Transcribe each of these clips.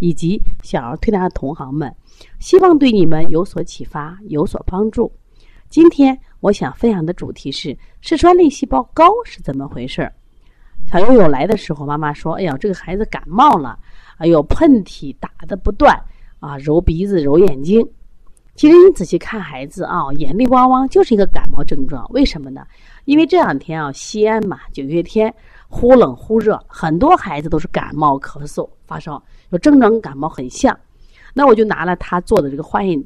以及小儿推拿的同行们，希望对你们有所启发、有所帮助。今天我想分享的主题是嗜酸粒细胞高是怎么回事儿。小悠悠来的时候，妈妈说：“哎呀，这个孩子感冒了，哎呦，喷嚏打的不断啊，揉鼻子、揉眼睛。”其实你仔细看孩子啊，眼泪汪汪，就是一个感冒症状。为什么呢？因为这两天啊，西安嘛，九月天忽冷忽热，很多孩子都是感冒、咳嗽、发烧，有症状跟感冒很像。那我就拿了他做的这个化验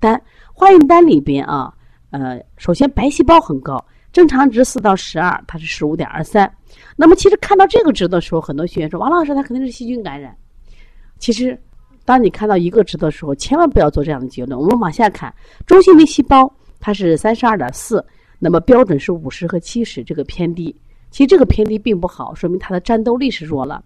单，化验单里边啊，呃，首先白细胞很高，正常值四到十二，它是十五点二三。那么其实看到这个值的时候，很多学员说：“王老师，他肯定是细菌感染。”其实。当你看到一个值的时候，千万不要做这样的结论。我们往下看，中性粒细胞它是三十二点四，那么标准是五十和七十，这个偏低。其实这个偏低并不好，说明它的战斗力是弱了。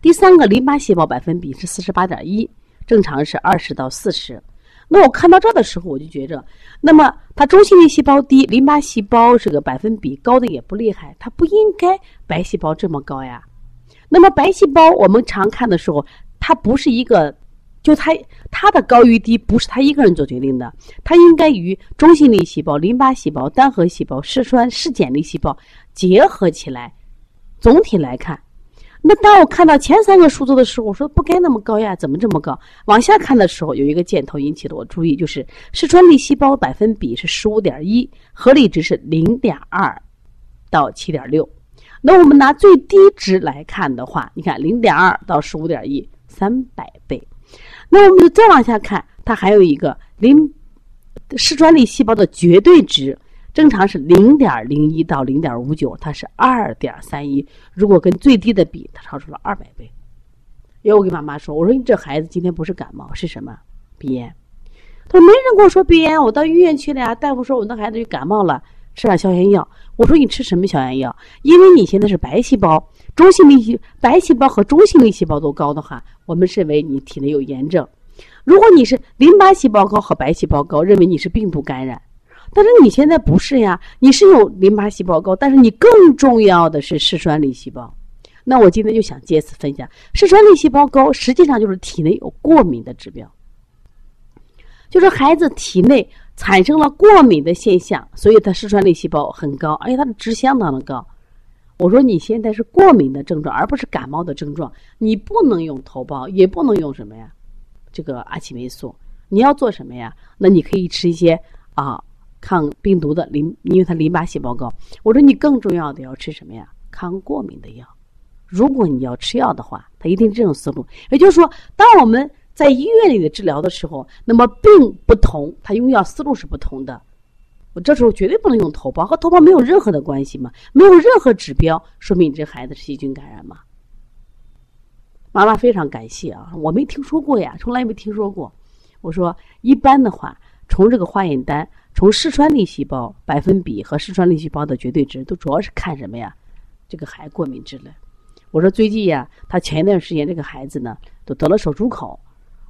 第三个淋巴细胞百分比是四十八点一，正常是二十到四十。那我看到这的时候，我就觉着，那么它中性粒细胞低，淋巴细胞这个百分比高的也不厉害，它不应该白细胞这么高呀。那么白细胞我们常看的时候。它不是一个，就它它的高与低不是它一个人做决定的，它应该与中性粒细胞、淋巴细胞、单核细胞、嗜酸嗜碱粒细胞结合起来。总体来看，那当我看到前三个数字的时候，我说不该那么高呀，怎么这么高？往下看的时候，有一个箭头引起了我注意，就是嗜酸粒细胞百分比是十五点一，合理值是零点二到七点六。那我们拿最低值来看的话，你看零点二到十五点一。三百倍，那我们再往下看，它还有一个零嗜酸粒细胞的绝对值，正常是零点零一到零点五九，它是二点三一。如果跟最低的比，它超出了二百倍。因为我跟妈妈说，我说你这孩子今天不是感冒，是什么？鼻炎。他说没人跟我说鼻炎，我到医院去了呀，大夫说我那孩子就感冒了，吃点消炎药。我说你吃什么消炎药？因为你现在是白细胞。中性粒细白细胞和中性粒细胞都高的话，我们认为你体内有炎症。如果你是淋巴细胞高和白细胞高，认为你是病毒感染。但是你现在不是呀，你是有淋巴细胞高，但是你更重要的是嗜酸粒细胞。那我今天就想借此分享，嗜酸粒细胞高实际上就是体内有过敏的指标，就是孩子体内产生了过敏的现象，所以他嗜酸粒细胞很高，而且它的值相当的高。我说你现在是过敏的症状，而不是感冒的症状。你不能用头孢，也不能用什么呀？这个阿奇霉素。你要做什么呀？那你可以吃一些啊抗病毒的淋，因为它淋巴细胞高。我说你更重要的要吃什么呀？抗过敏的药。如果你要吃药的话，它一定这种思路。也就是说，当我们在医院里的治疗的时候，那么病不同，它用药思路是不同的。我这时候绝对不能用头孢，和头孢没有任何的关系嘛，没有任何指标说明你这孩子是细菌感染嘛。妈妈非常感谢啊，我没听说过呀，从来没听说过。我说一般的话，从这个化验单，从嗜酸粒细胞百分比和嗜酸粒细胞的绝对值，都主要是看什么呀？这个孩过敏质了。我说最近呀，他前一段时间这个孩子呢，都得了手足口，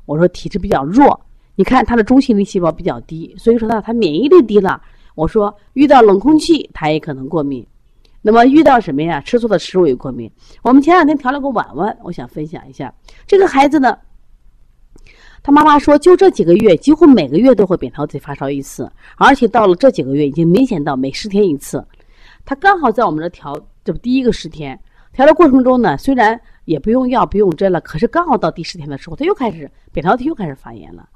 我说体质比较弱。你看他的中性粒细胞比较低，所以说呢，他免疫力低了。我说遇到冷空气他也可能过敏，那么遇到什么呀？吃错的食物也过敏。我们前两天调了个碗碗，我想分享一下。这个孩子呢，他妈妈说，就这几个月，几乎每个月都会扁桃体发烧一次，而且到了这几个月，已经明显到每十天一次。他刚好在我们这调，这不第一个十天调的过程中呢，虽然也不用药不用针了，可是刚好到第十天的时候，他又开始扁桃体又开始发炎了。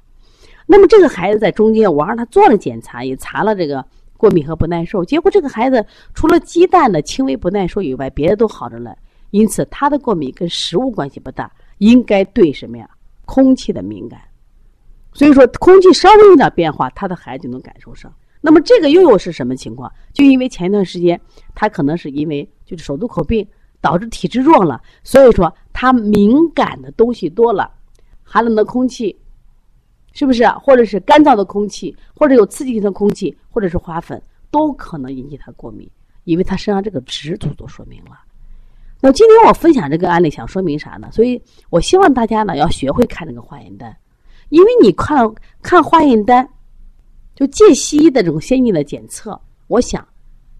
那么这个孩子在中间，我让他做了检查，也查了这个过敏和不耐受。结果这个孩子除了鸡蛋的轻微不耐受以外，别的都好着了。因此他的过敏跟食物关系不大，应该对什么呀？空气的敏感。所以说空气稍微有点变化，他的孩子就能感受上。那么这个又又是什么情况？就因为前一段时间他可能是因为就是手足口病导致体质弱了，所以说他敏感的东西多了。寒冷的空气，是不是？或者是干燥的空气，或者有刺激性的空气，或者是花粉，都可能引起他过敏，因为他身上这个值都都说明了。那今天我分享这个案例，想说明啥呢？所以我希望大家呢要学会看这个化验单，因为你看看化验单，就借西医的这种先进的检测，我想。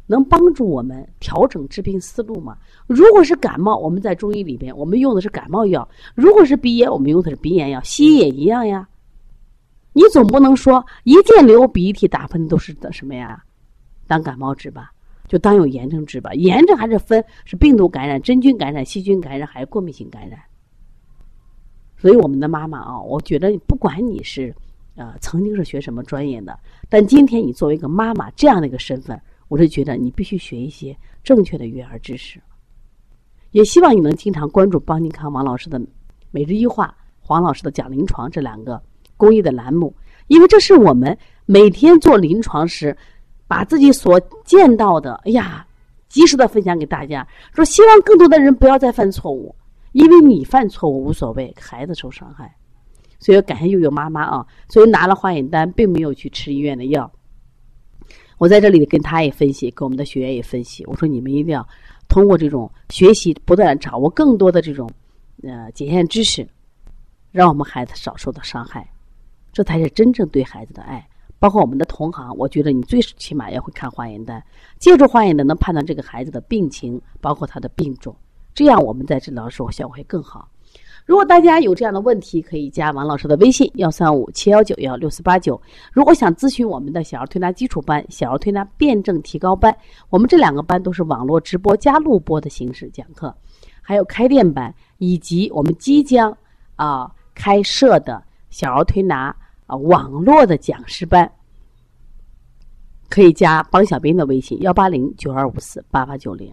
能帮助我们调整治病思路嘛？如果是感冒，我们在中医里边，我们用的是感冒药；如果是鼻炎，我们用的是鼻炎药。西医也一样呀。你总不能说一见流鼻涕、打喷都是的什么呀？当感冒治吧，就当有炎症治吧。炎症还是分是病毒感染、真菌感染、细菌感染还是过敏性感染。所以我们的妈妈啊，我觉得不管你是呃曾经是学什么专业的，但今天你作为一个妈妈这样的一个身份。我是觉得你必须学一些正确的育儿知识，也希望你能经常关注邦尼康王老师的每日一话、黄老师的讲临床这两个公益的栏目，因为这是我们每天做临床时把自己所见到的，哎呀，及时的分享给大家，说希望更多的人不要再犯错误，因为你犯错误无所谓，孩子受伤害，所以感谢悠悠妈妈啊，所以拿了化验单，并没有去吃医院的药。我在这里跟他也分析，跟我们的学员也分析。我说你们一定要通过这种学习，不断掌握更多的这种呃检验知识，让我们孩子少受到伤害，这才是真正对孩子的爱。包括我们的同行，我觉得你最起码要会看化验单，借助化验单能判断这个孩子的病情，包括他的病种，这样我们在治疗的时候效果会更好。如果大家有这样的问题，可以加王老师的微信：幺三五七幺九幺六四八九。如果想咨询我们的小儿推拿基础班、小儿推拿辩证提高班，我们这两个班都是网络直播加录播的形式讲课，还有开店班，以及我们即将啊开设的小儿推拿网络的讲师班，可以加帮小兵的微信：幺八零九二五四八八九零。